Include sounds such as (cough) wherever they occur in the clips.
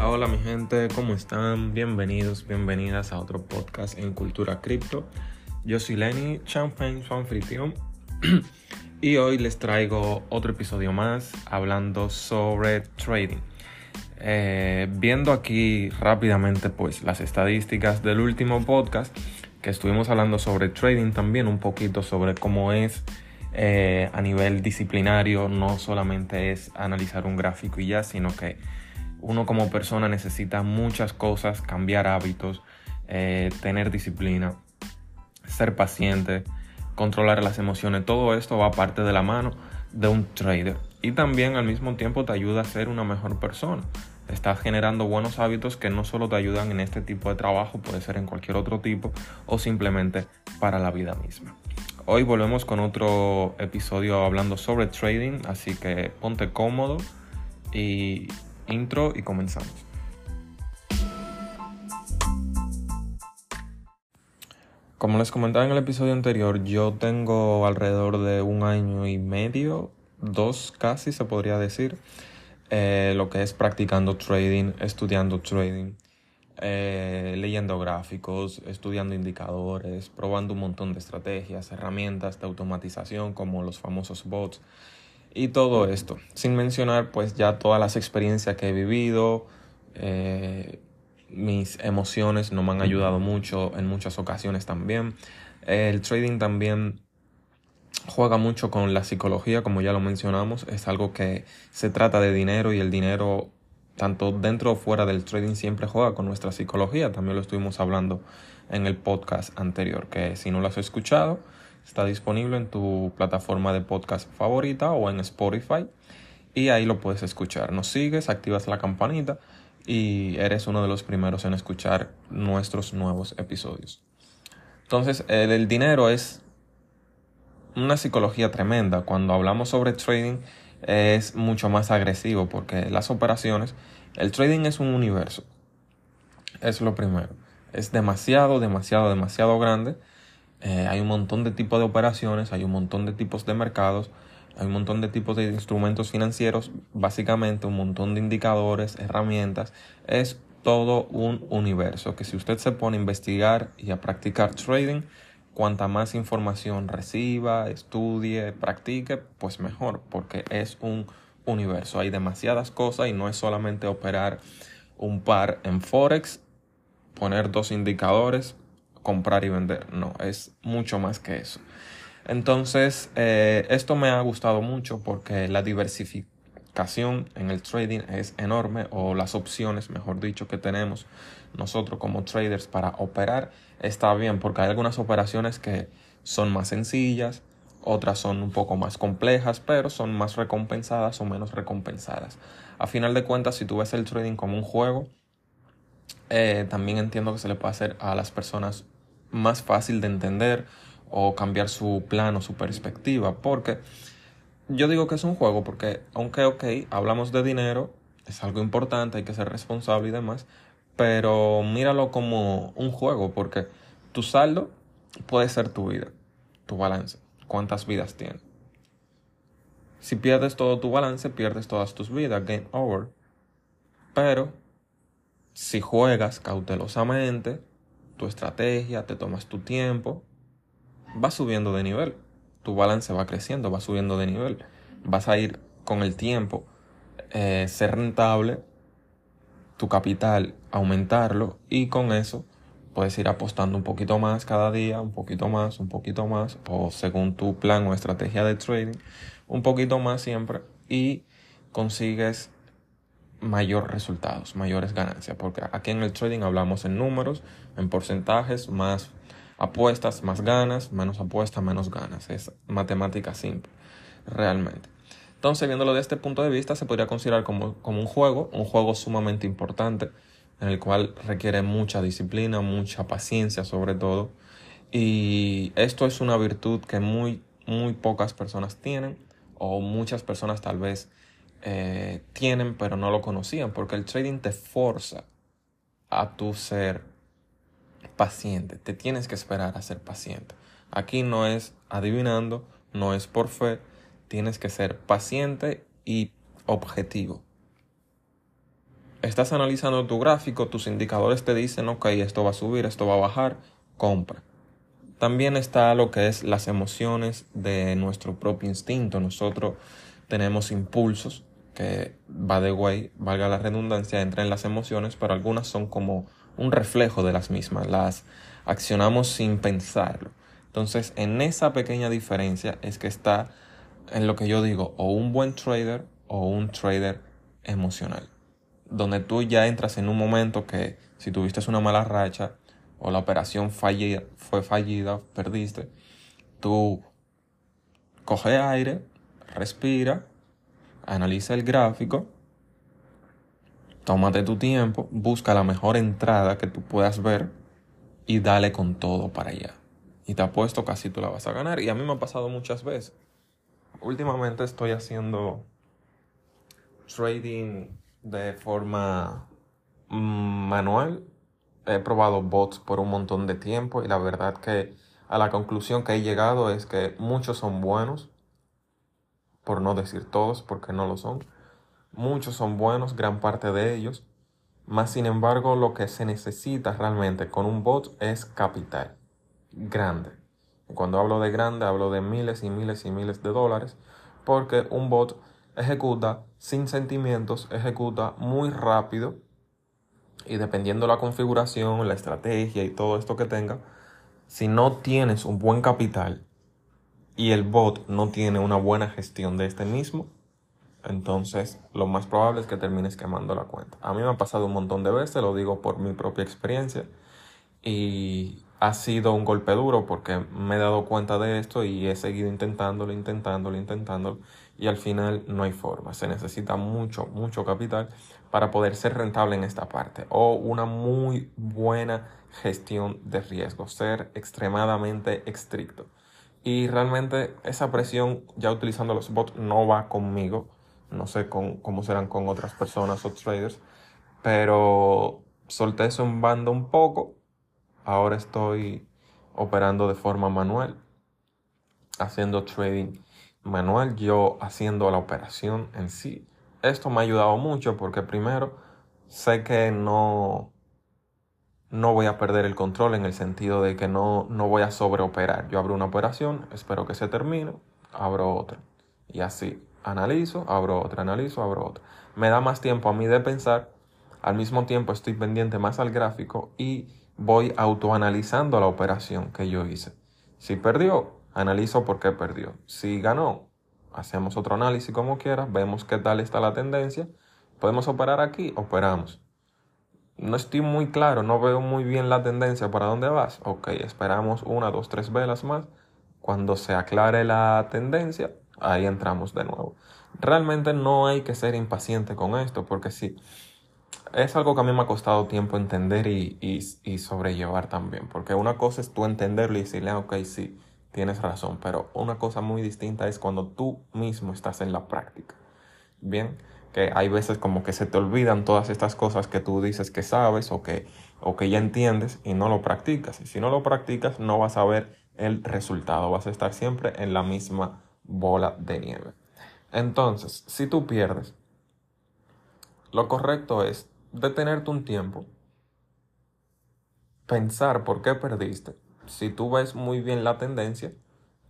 Hola mi gente, ¿cómo están? Bienvenidos, bienvenidas a otro podcast en Cultura Cripto. Yo soy Lenny Champagne, su anfitrión. (clears throat) y hoy les traigo otro episodio más hablando sobre trading. Eh, viendo aquí rápidamente pues las estadísticas del último podcast que estuvimos hablando sobre trading también un poquito sobre cómo es eh, a nivel disciplinario no solamente es analizar un gráfico y ya sino que uno como persona necesita muchas cosas cambiar hábitos eh, tener disciplina ser paciente controlar las emociones. Todo esto va parte de la mano de un trader. Y también al mismo tiempo te ayuda a ser una mejor persona. Estás generando buenos hábitos que no solo te ayudan en este tipo de trabajo, puede ser en cualquier otro tipo o simplemente para la vida misma. Hoy volvemos con otro episodio hablando sobre trading, así que ponte cómodo y intro y comenzamos. Como les comentaba en el episodio anterior, yo tengo alrededor de un año y medio, dos casi se podría decir, eh, lo que es practicando trading, estudiando trading, eh, leyendo gráficos, estudiando indicadores, probando un montón de estrategias, herramientas de automatización como los famosos bots y todo esto. Sin mencionar pues ya todas las experiencias que he vivido, eh, mis emociones no me han ayudado mucho en muchas ocasiones también. El trading también juega mucho con la psicología, como ya lo mencionamos, es algo que se trata de dinero y el dinero, tanto dentro o fuera del trading, siempre juega con nuestra psicología. También lo estuvimos hablando en el podcast anterior, que si no lo has escuchado, está disponible en tu plataforma de podcast favorita o en Spotify y ahí lo puedes escuchar. Nos sigues, activas la campanita y eres uno de los primeros en escuchar nuestros nuevos episodios. Entonces, el dinero es una psicología tremenda. Cuando hablamos sobre trading es mucho más agresivo porque las operaciones, el trading es un universo. Es lo primero. Es demasiado, demasiado, demasiado grande. Eh, hay un montón de tipos de operaciones, hay un montón de tipos de mercados, hay un montón de tipos de instrumentos financieros, básicamente un montón de indicadores, herramientas. Es todo un universo que si usted se pone a investigar y a practicar trading, cuanta más información reciba, estudie, practique, pues mejor, porque es un universo. Hay demasiadas cosas y no es solamente operar un par en Forex, poner dos indicadores, comprar y vender. No, es mucho más que eso. Entonces, eh, esto me ha gustado mucho porque la diversificación en el trading es enorme o las opciones, mejor dicho, que tenemos nosotros como traders para operar está bien porque hay algunas operaciones que son más sencillas, otras son un poco más complejas, pero son más recompensadas o menos recompensadas. A final de cuentas, si tú ves el trading como un juego, eh, también entiendo que se le puede hacer a las personas más fácil de entender o cambiar su plan o su perspectiva, porque yo digo que es un juego porque aunque ok, hablamos de dinero, es algo importante, hay que ser responsable y demás, pero míralo como un juego, porque tu saldo puede ser tu vida, tu balance, cuántas vidas tienes. Si pierdes todo tu balance, pierdes todas tus vidas, game over. Pero si juegas cautelosamente, tu estrategia, te tomas tu tiempo, vas subiendo de nivel. Tu balance va creciendo, va subiendo de nivel. Vas a ir con el tiempo, eh, ser rentable tu capital, aumentarlo y con eso puedes ir apostando un poquito más cada día, un poquito más, un poquito más, o según tu plan o estrategia de trading, un poquito más siempre y consigues mayor resultados, mayores ganancias, porque aquí en el trading hablamos en números, en porcentajes, más apuestas, más ganas, menos apuestas, menos ganas. Es matemática simple, realmente. Entonces, viéndolo de este punto de vista, se podría considerar como, un juego, un juego sumamente importante, en el cual requiere mucha disciplina, mucha paciencia sobre todo. Y esto es una virtud que muy, muy pocas personas tienen, o muchas personas tal vez eh, tienen, pero no lo conocían, porque el trading te forza a tu ser paciente, te tienes que esperar a ser paciente. Aquí no es adivinando, no es por fe, tienes que ser paciente y objetivo. estás analizando tu gráfico, tus indicadores te dicen, ok, esto va a subir, esto va a bajar, compra. También está lo que es las emociones de nuestro propio instinto. Nosotros tenemos impulsos que, va de way, valga la redundancia, entran en las emociones, pero algunas son como un reflejo de las mismas. Las accionamos sin pensarlo. Entonces, en esa pequeña diferencia es que está en lo que yo digo, o un buen trader o un trader emocional. Donde tú ya entras en un momento que si tuviste una mala racha, o la operación fallida, fue fallida, perdiste, tú coge aire, respira, analiza el gráfico, tómate tu tiempo, busca la mejor entrada que tú puedas ver y dale con todo para allá. Y te apuesto casi tú la vas a ganar. Y a mí me ha pasado muchas veces. Últimamente estoy haciendo trading de forma mm, manual he probado bots por un montón de tiempo y la verdad que a la conclusión que he llegado es que muchos son buenos, por no decir todos, porque no lo son. Muchos son buenos, gran parte de ellos. Más sin embargo, lo que se necesita realmente con un bot es capital grande. cuando hablo de grande, hablo de miles y miles y miles de dólares, porque un bot ejecuta sin sentimientos, ejecuta muy rápido y dependiendo la configuración, la estrategia y todo esto que tenga, si no tienes un buen capital y el bot no tiene una buena gestión de este mismo, entonces lo más probable es que termines quemando la cuenta. A mí me ha pasado un montón de veces, lo digo por mi propia experiencia, y ha sido un golpe duro porque me he dado cuenta de esto y he seguido intentándolo, intentándolo, intentándolo, y al final no hay forma. Se necesita mucho, mucho capital para poder ser rentable en esta parte o una muy buena gestión de riesgo, ser extremadamente estricto. Y realmente esa presión, ya utilizando los bots, no va conmigo. No sé cómo serán con otras personas o traders, pero solté eso en banda un poco. Ahora estoy operando de forma manual, haciendo trading manual, yo haciendo la operación en sí esto me ha ayudado mucho porque primero sé que no, no voy a perder el control en el sentido de que no, no voy a sobreoperar. Yo abro una operación, espero que se termine, abro otra. Y así, analizo, abro otra, analizo, abro otra. Me da más tiempo a mí de pensar, al mismo tiempo estoy pendiente más al gráfico y voy autoanalizando la operación que yo hice. Si perdió, analizo por qué perdió. Si ganó, hacemos otro análisis como quiera, vemos qué tal está la tendencia, podemos operar aquí, operamos. No estoy muy claro, no veo muy bien la tendencia para dónde vas. Ok, esperamos una, dos, tres velas más. Cuando se aclare la tendencia, ahí entramos de nuevo. Realmente no hay que ser impaciente con esto, porque sí, es algo que a mí me ha costado tiempo entender y, y sobrellevar también. Porque una cosa es tú entenderlo y decirle, ok, sí, tienes razón, pero una cosa muy distinta es cuando tú mismo estás en la práctica. Bien, que hay veces como que se te olvidan todas estas cosas que tú dices que sabes o que, o que ya entiendes y no lo practicas. Y si no lo practicas, no vas a ver el resultado, vas a estar siempre en la misma bola de nieve. Entonces, si tú pierdes, lo correcto es detenerte un tiempo, pensar por qué perdiste si tú ves muy bien la tendencia,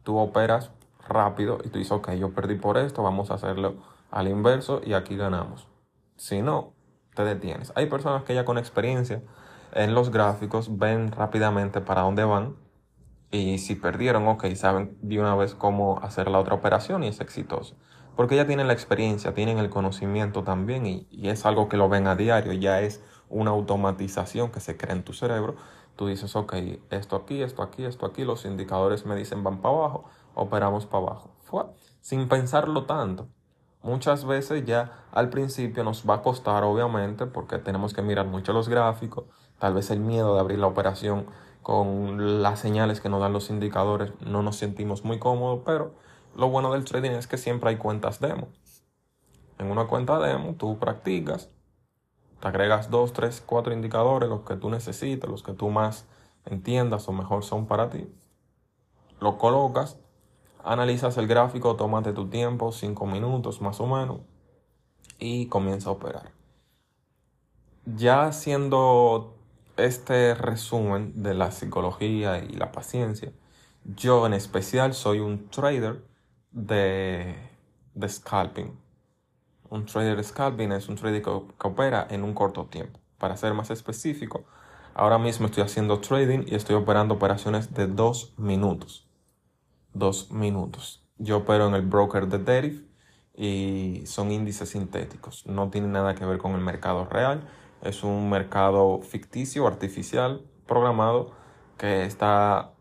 tú operas rápido y tú dices, ok, yo perdí por esto, vamos a hacerlo al inverso y aquí ganamos. Si no, te detienes. Hay personas que ya con experiencia en los gráficos ven rápidamente para dónde van y si perdieron, ok, saben de una vez cómo hacer la otra operación y es exitoso. Porque ya tienen la experiencia, tienen el conocimiento también y, y es algo que lo ven a diario, ya es una automatización que se crea en tu cerebro Tú dices, ok, esto aquí, esto aquí, esto aquí, los indicadores me dicen van para abajo, operamos para abajo. Fue, sin pensarlo tanto. Muchas veces ya al principio nos va a costar, obviamente, porque tenemos que mirar mucho los gráficos, tal vez el miedo de abrir la operación con las señales que nos dan los indicadores, no nos sentimos muy cómodos, pero lo bueno del trading es que siempre hay cuentas demo. En una cuenta demo tú practicas, te agregas dos, tres, cuatro indicadores, los que tú necesites, los que tú más entiendas o mejor son para ti. Lo colocas, analizas el gráfico, tómate tu tiempo, cinco minutos más o menos, y comienza a operar. ya haciendo este resumen de la psicología y la paciencia, yo en especial soy un trader de, de scalping. Un trader de scalping es un trader que, que opera en un corto tiempo. Para ser más específico, ahora mismo estoy haciendo trading y estoy operando operaciones de dos minutos. Dos minutos. Yo opero en el broker de Deriv y son índices sintéticos. No tiene nada que ver con el mercado real. Es un mercado ficticio, artificial, programado, que está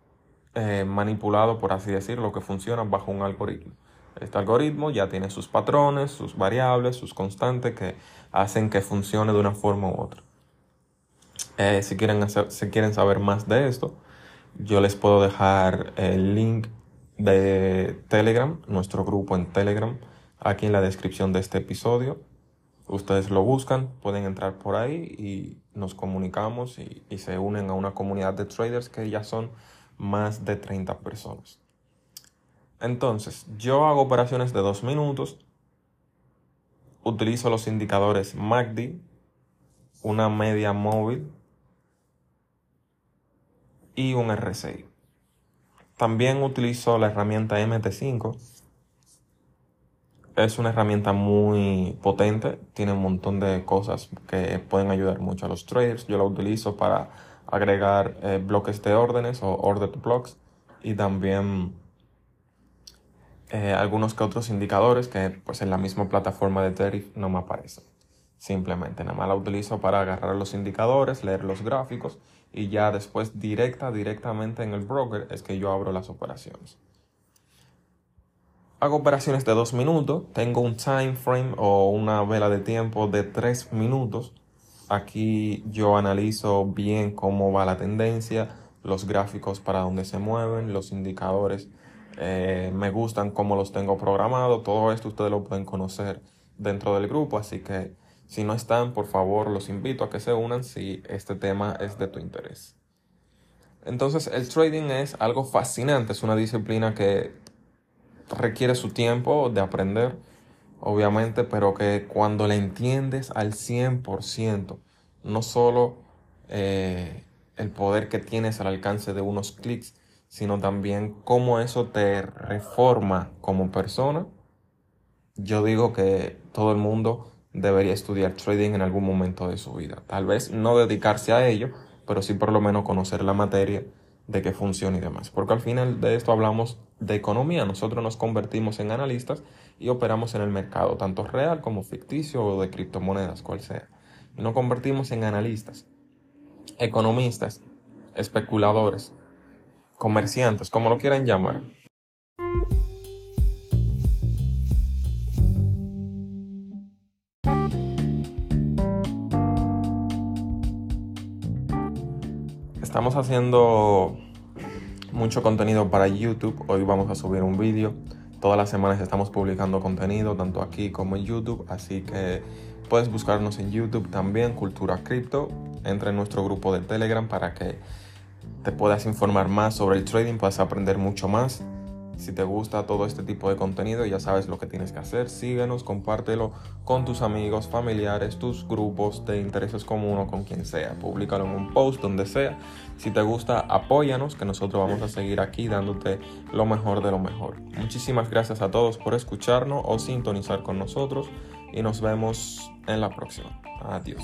eh, manipulado, por así decirlo, que funciona bajo un algoritmo. Este algoritmo ya tiene sus patrones, sus variables, sus constantes que hacen que funcione de una forma u otra. Eh, si, quieren hacer, si quieren saber más de esto, yo les puedo dejar el link de Telegram, nuestro grupo en Telegram, aquí en la descripción de este episodio. Ustedes lo buscan, pueden entrar por ahí y nos comunicamos y, y se unen a una comunidad de traders que ya son más de 30 personas. Entonces, yo hago operaciones de 2 minutos, utilizo los indicadores MACD, una media móvil y un RSI. También utilizo la herramienta MT5. Es una herramienta muy potente, tiene un montón de cosas que pueden ayudar mucho a los traders. Yo la utilizo para agregar eh, bloques de órdenes o ordered blocks y también eh, algunos que otros indicadores que pues en la misma plataforma de Terry no me aparecen. Simplemente nada más la utilizo para agarrar los indicadores, leer los gráficos y ya después directa, directamente en el broker es que yo abro las operaciones. Hago operaciones de 2 minutos, tengo un time frame o una vela de tiempo de 3 minutos. Aquí yo analizo bien cómo va la tendencia, los gráficos para dónde se mueven, los indicadores eh, me gustan cómo los tengo programados. Todo esto ustedes lo pueden conocer dentro del grupo, así que si no están, por favor, los invito a que se unan si este tema es de tu interés. Entonces, el trading es algo fascinante, es una disciplina que requiere su tiempo de aprender, obviamente, pero que cuando la entiendes al 100%, no solo eh, el poder que tienes al alcance de unos clics, sino también cómo eso te reforma como persona, yo digo que todo el mundo debería estudiar trading en algún momento de su vida. Tal vez no dedicarse a ello, pero sí por lo menos conocer la materia de qué funciona y demás. Porque al final de esto hablamos de economía. Nosotros nos convertimos en analistas y operamos en el mercado, tanto real como ficticio o de criptomonedas, cual sea. Nos convertimos en analistas, economistas, especuladores, comerciantes, como lo quieran llamar. Estamos haciendo mucho contenido para YouTube. Hoy vamos a subir un vídeo. Todas las semanas estamos publicando contenido, tanto aquí como en YouTube. Así que puedes buscarnos en YouTube también, Cultura Cripto. Entra en nuestro grupo de Telegram para que te puedas informar más sobre el trading, puedas aprender mucho más. Si te gusta todo este tipo de contenido, ya sabes lo que tienes que hacer. Síguenos, compártelo con tus amigos, familiares, tus grupos de intereses comunes, con quien sea. Públicalo en un post, donde sea. Si te gusta, apóyanos, que nosotros vamos a seguir aquí dándote lo mejor de lo mejor. Muchísimas gracias a todos por escucharnos o sintonizar con nosotros y nos vemos en la próxima. Adiós.